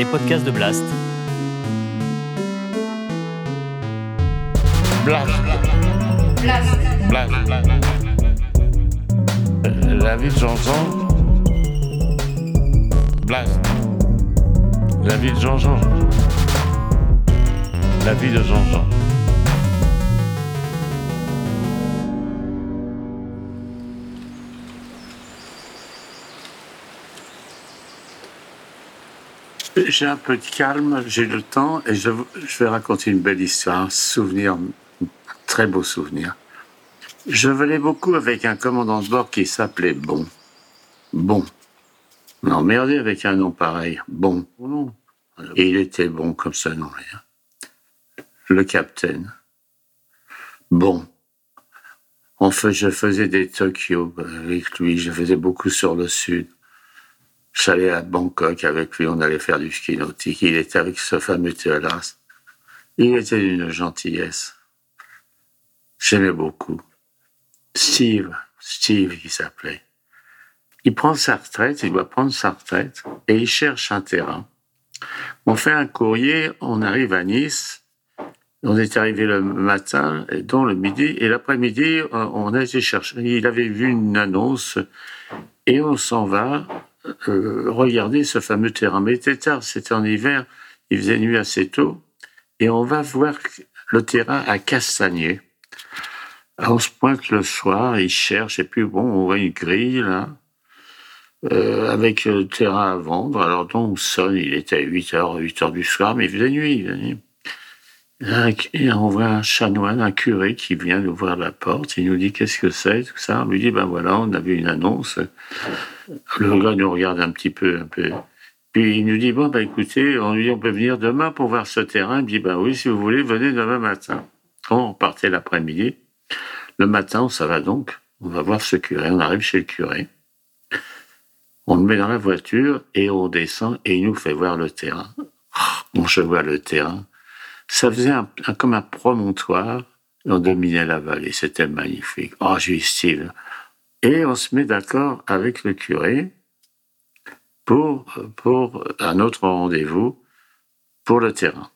les podcasts de Blast. Blast. Blast. La vie de Jean-Jean. Blast. La vie de Jean-Jean. La vie de Jean-Jean. J'ai un peu de calme, j'ai le temps et je, je, vais raconter une belle histoire, un souvenir, un très beau souvenir. Je venais beaucoup avec un commandant de bord qui s'appelait Bon. Bon. Emmerdé avec un nom pareil. Bon. Et il était bon comme ça, non rien. Le capitaine. Bon. En fait, je faisais des Tokyo avec lui, je faisais beaucoup sur le sud. J'allais à Bangkok avec lui, on allait faire du ski nautique. Il était avec ce fameux Théolas. Il était d'une gentillesse. J'aimais beaucoup. Steve, Steve, il s'appelait. Il prend sa retraite, il doit prendre sa retraite, et il cherche un terrain. On fait un courrier, on arrive à Nice, on est arrivé le matin, et dans le midi, et l'après-midi, on a été chercher. Il avait vu une annonce, et on s'en va euh, regarder ce fameux terrain. Mais c'était tard, c'était en hiver, il faisait nuit assez tôt, et on va voir le terrain à Castagnier. On se pointe le soir, il cherche, et puis bon, on voit une grille là, euh, avec le terrain à vendre. Alors donc on sonne, il était à 8 heures, 8 heures du soir, mais il. Il faisait nuit. Et on voit un chanoine, un curé qui vient nous voir la porte. Il nous dit qu'est-ce que c'est, tout ça? On lui dit ben voilà, on a vu une annonce. Le gars nous regarde un petit peu, un peu. Puis il nous dit bon ben écoutez, on lui dit on peut venir demain pour voir ce terrain. Il dit ben oui, si vous voulez, venez demain matin. On partait l'après-midi. Le matin, ça va donc. On va voir ce curé. On arrive chez le curé. On le met dans la voiture et on descend et il nous fait voir le terrain. Bon, je vois le terrain. Ça faisait un, un, comme un promontoire. On dominait la vallée. C'était magnifique. Oh, j'ai eu style. Et on se met d'accord avec le curé pour, pour un autre rendez-vous pour le terrain.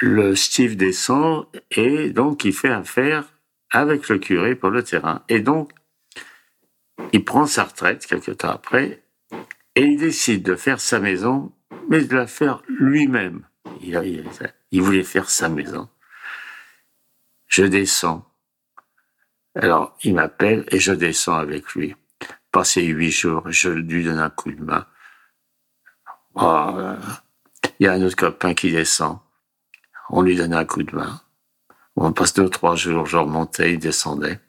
Le Steve descend et donc il fait affaire avec le curé pour le terrain. Et donc, il prend sa retraite quelque temps après et il décide de faire sa maison, mais de la faire lui-même. Il, il, il, voulait faire sa maison. Je descends. Alors, il m'appelle et je descends avec lui. Passé huit jours, je lui donne un coup de main. Oh, il y a un autre copain qui descend. On lui donne un coup de main. On passe deux trois jours, je remontais, il descendait.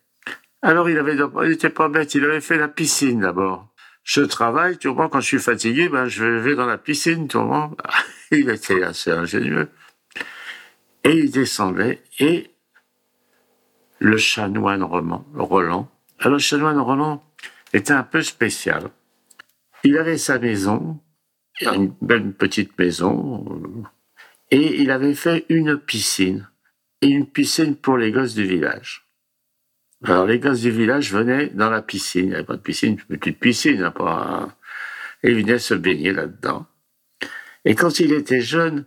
Alors il avait, il était pas bête, il avait fait la piscine d'abord. Je travaille, tu vois, quand je suis fatigué, ben je vais dans la piscine, tu vois. Il était assez ingénieux. Et il descendait, et le chanoine Roland, alors le chanoine Roland était un peu spécial. Il avait sa maison, une belle petite maison, et il avait fait une piscine et une piscine pour les gosses du village. Alors les gosses du village venaient dans la piscine, il n'y avait pas de piscine, une petite piscine, hein, pas... et ils venaient se baigner là-dedans. Et quand il était jeune,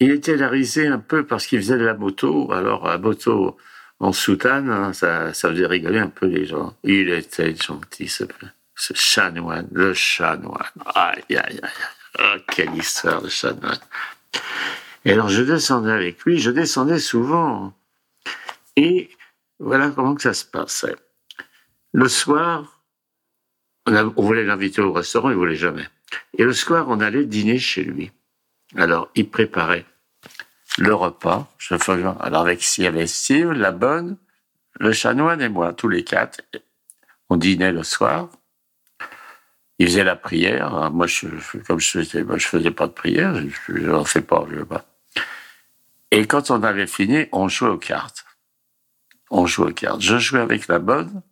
il était larisé un peu parce qu'il faisait de la moto. Alors la moto en soutane, hein, ça, ça faisait rigoler un peu les gens. Il était gentil, ce, ce chanoine, le chanoine. Aïe, aïe, aïe. Oh, quelle histoire de chanoine. Et alors je descendais avec lui, je descendais souvent. Et voilà comment que ça se passait. Le soir, on, a, on voulait l'inviter au restaurant, il voulait jamais. Et le soir, on allait dîner chez lui. Alors, il préparait le repas. Alors avec il y Steve, la bonne, le chanoine et moi, tous les quatre. On dînait le soir. Il faisait la prière. Moi, je, comme je faisais, moi, je faisais pas de prière, je n'en fais pas, je veux pas. Et quand on avait fini, on jouait aux cartes. On jouait aux cartes. Je jouais avec la bonne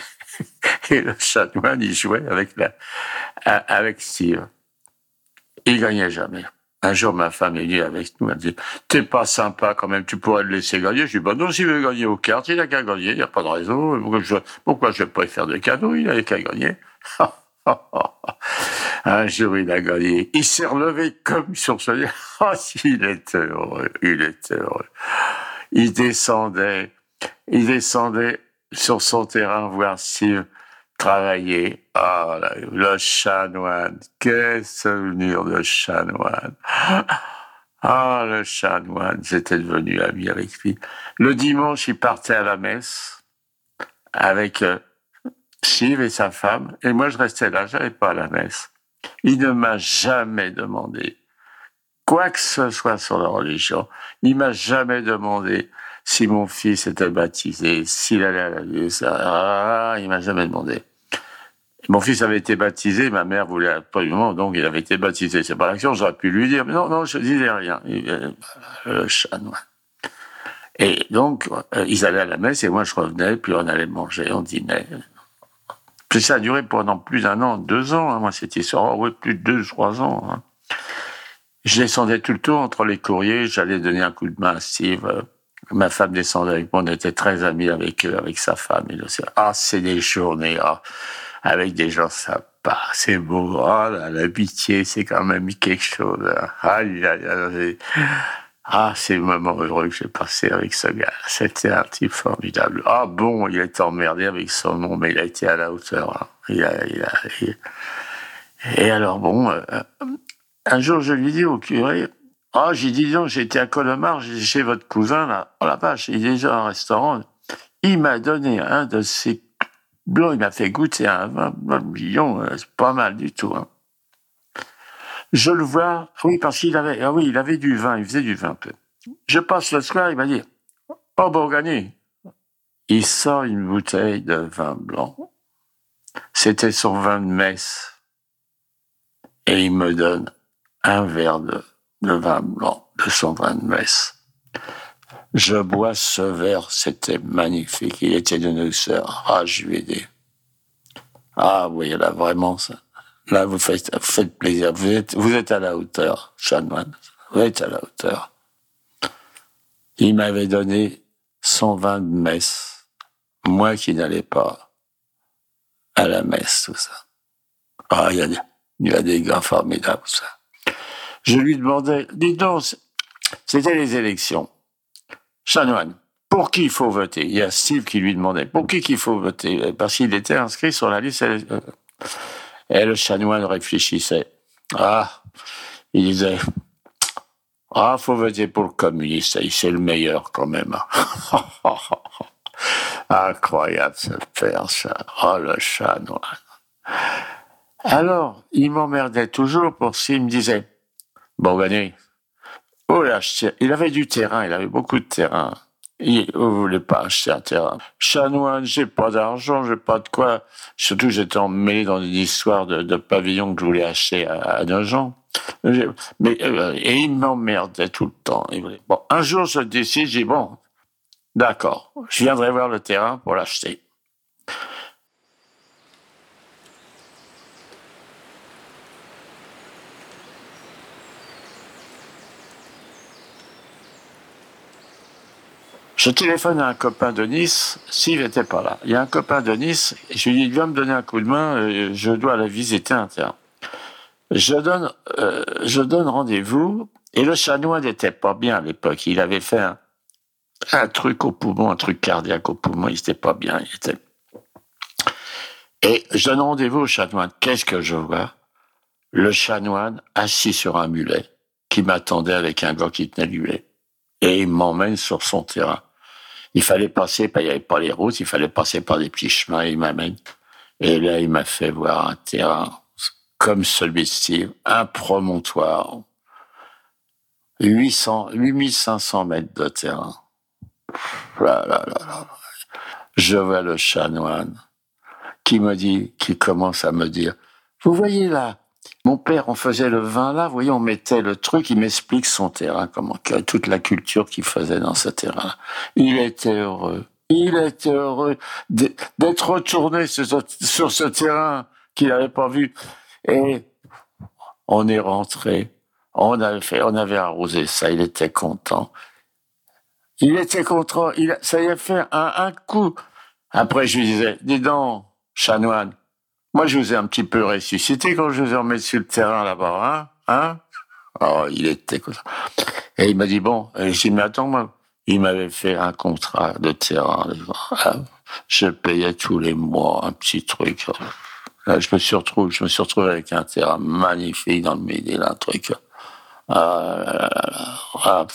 et le chanoine, il jouait avec la, avec Steve. Il gagnait jamais. Un jour, ma femme est venue avec nous, elle me dit, t'es pas sympa quand même, tu pourrais le laisser gagner. Je dis, bah non, s'il veut gagner aux cartes, il a qu'à gagner, il n'y a pas de raison. Pourquoi je, pourquoi je vais pas lui faire de cadeau, il a qu'à gagner. Un jour, il a gagné. Il s'est relevé comme sur ce Oh, il était heureux, il était heureux. Il descendait, il descendait sur son terrain voir Steve travailler. Ah, le chanoine, quel souvenir de chanoine. Ah, le chanoine, j'étais devenu ami avec lui. Le dimanche, il partait à la messe avec euh, Steve et sa femme, et moi je restais là, j'allais pas à la messe. Il ne m'a jamais demandé quoi que ce soit sur la religion. Il m'a jamais demandé si mon fils était baptisé, s'il allait à la l'église. Ah, il m'a jamais demandé. Mon fils avait été baptisé, ma mère voulait absolument, donc il avait été baptisé. C'est pas l'action, j'aurais pu lui dire, mais non, non, je disais rien. Euh, le chanoine. Et donc, euh, ils allaient à la messe et moi je revenais, puis on allait manger, on dînait. Puis ça a duré pendant plus d'un an, deux ans, hein, moi, cette histoire. Oh, oui, plus de deux, trois ans. Hein. Je descendais tout le tour entre les courriers, j'allais donner un coup de main à Steve. Euh, ma femme descendait avec moi, on était très amis avec eux, avec sa femme. Ah, c'est des journées, ah, avec des gens sympas, c'est beau. Oh, l'amitié, c'est quand même quelque chose. Aïe. Ah, c'est le moment heureux que j'ai passé avec ce gars. C'était un type formidable. Ah bon, il a emmerdé avec son nom, mais il a été à la hauteur. Hein. Il a, il a, Et alors bon, euh, un jour je lui dis au curé, ah, j'ai dit non, j'étais à Colomar, chez votre cousin là. Oh la vache, il est déjà un restaurant. Il m'a donné un de ses blancs, il m'a fait goûter un vin, million, euh, c'est pas mal du tout. Hein. Je le vois, oui, parce qu'il avait, ah oui, il avait du vin, il faisait du vin un peu. Je passe le soir, il m'a dit, oh Bourgani. Il sort une bouteille de vin blanc. C'était son vin de messe. Et il me donne un verre de, vin blanc, de son vin de messe. Je bois ce verre, c'était magnifique. Il était de douceur. Ah, je lui ai dit. Ah oui, là, vraiment, ça. Là, vous faites, faites plaisir. Vous êtes, vous êtes à la hauteur, chanoine. Vous êtes à la hauteur. Il m'avait donné son vin de messe. Moi qui n'allais pas à la messe, tout ça. Ah, il y a, il y a des gars formidables, ça. Je lui demandais, dis donc, c'était les élections. Chanoine, pour qui il faut voter? Il y a Steve qui lui demandait, pour qui il faut voter? Parce qu'il était inscrit sur la liste. Euh, et le chanoine réfléchissait. Ah, il disait, ah, faut voter pour le communiste, c'est le meilleur quand même. Incroyable ce père, ça. Oh, le chanoine. Alors, il m'emmerdait toujours pour s'il me disait, bon, venez, oh là, il avait du terrain, il avait beaucoup de terrain. Il ne voulait pas acheter un terrain. Chanoine, j'ai pas d'argent, j'ai pas de quoi. Surtout, j'étais emmêlé dans une histoire de, de pavillon que je voulais acheter à, à Nogent. Mais, euh, et il m'emmerdait tout le temps. Bon, un jour, je décide, j'ai bon, d'accord, je viendrai voir le terrain pour l'acheter. Je téléphone à un copain de Nice, s'il n'était pas là. Il y a un copain de Nice, je lui dis, il va me donner un coup de main, euh, je dois la visiter un terrain. Je donne, euh, je donne rendez-vous, et le chanois n'était pas bien à l'époque. Il avait fait un, truc au poumon, un truc cardiaque au poumon, il n'était pas bien. Il était... Et je donne rendez-vous au chanoine. Qu'est-ce que je vois? Le chanoine assis sur un mulet, qui m'attendait avec un gars qui tenait le mulet. Et il m'emmène sur son terrain. Il fallait passer, il n'y avait pas les routes, il fallait passer par des petits chemins, il m'amène. Et là, il m'a fait voir un terrain comme celui-ci, un promontoire, 800, 8500 mètres de terrain. Là, là, là, Je vois le chanoine qui me dit, qui commence à me dire, vous voyez là, mon père, on faisait le vin là, vous voyez, on mettait le truc, il m'explique son terrain, comment, toute la culture qu'il faisait dans ce terrain. Il était heureux. Il était heureux d'être retourné sur, ce terrain qu'il n'avait pas vu. Et on est rentré. On avait fait, on avait arrosé ça. Il était content. Il était content. Il, ça y a fait un, un coup. Après, je lui disais, dis donc, chanoine, Moi, je vous ai un petit peu ressuscité quand je vous ai remis sur le terrain là-bas, hein, hein Oh, il était comme ça. Et il m'a dit, bon, j'ai dit, mais attends, moi, il m'avait fait un contrat de terrain. Je payais tous les mois un petit truc. Là, je me suis retrouvé, je me suis retrouvé avec un terrain magnifique dans le milieu un truc. Ah, ah,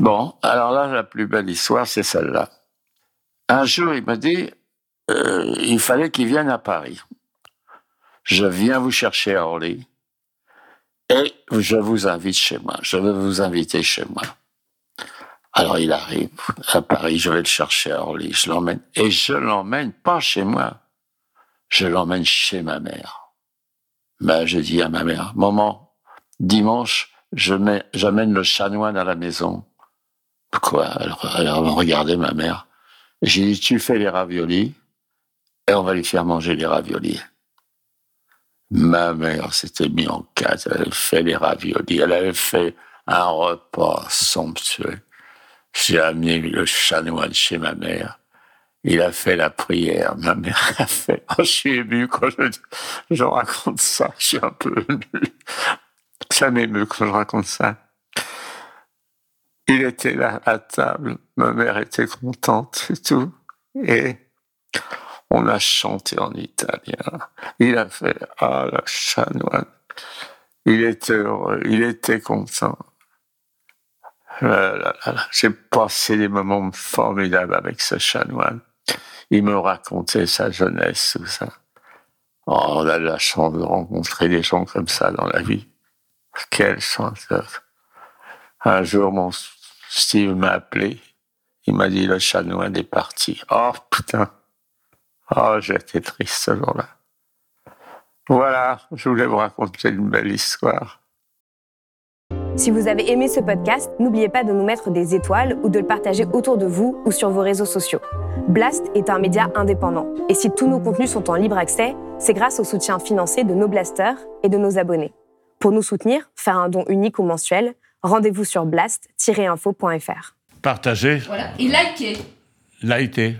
Bon, alors là, la plus belle histoire, c'est celle-là. Un jour, il m'a dit, euh, il fallait qu'il vienne à Paris. Je viens vous chercher à Orly et je vous invite chez moi. Je veux vous inviter chez moi. Alors il arrive à Paris, je vais le chercher à Orly, je l'emmène et je l'emmène pas chez moi, je l'emmène chez ma mère. Ben, je dis à ma mère, maman, dimanche, j'amène le chanoine à la maison. Quoi alors, alors, regardez ma mère. J'ai dit, tu fais les raviolis on va lui faire manger les raviolis. Ma mère s'était mise en quatre, elle avait fait les raviolis, elle avait fait un repas somptueux. J'ai amené le chanoine chez ma mère. Il a fait la prière. Ma mère a fait. Oh, je suis ému quand je, je raconte ça. Je suis un peu ému. Ça m'émeut quand je raconte ça. Il était là à table. Ma mère était contente et tout. Et on a chanté en italien. Il a fait Ah, la chanoine. Il était heureux, il était content. J'ai passé des moments formidables avec ce chanoine. Il me racontait sa jeunesse, tout ça. Oh, on a la chance de rencontrer des gens comme ça dans la vie. Quelle chance. Un jour, mon Steve m'a appelé. Il m'a dit, le chanoine est parti. Oh, putain. Oh, j'étais triste ce jour-là. Voilà, je voulais vous raconter une belle histoire. Si vous avez aimé ce podcast, n'oubliez pas de nous mettre des étoiles ou de le partager autour de vous ou sur vos réseaux sociaux. Blast est un média indépendant. Et si tous nos contenus sont en libre accès, c'est grâce au soutien financier de nos blasters et de nos abonnés. Pour nous soutenir, faire un don unique ou mensuel, rendez-vous sur blast-info.fr. Partagez. Voilà. Et likez. Likez.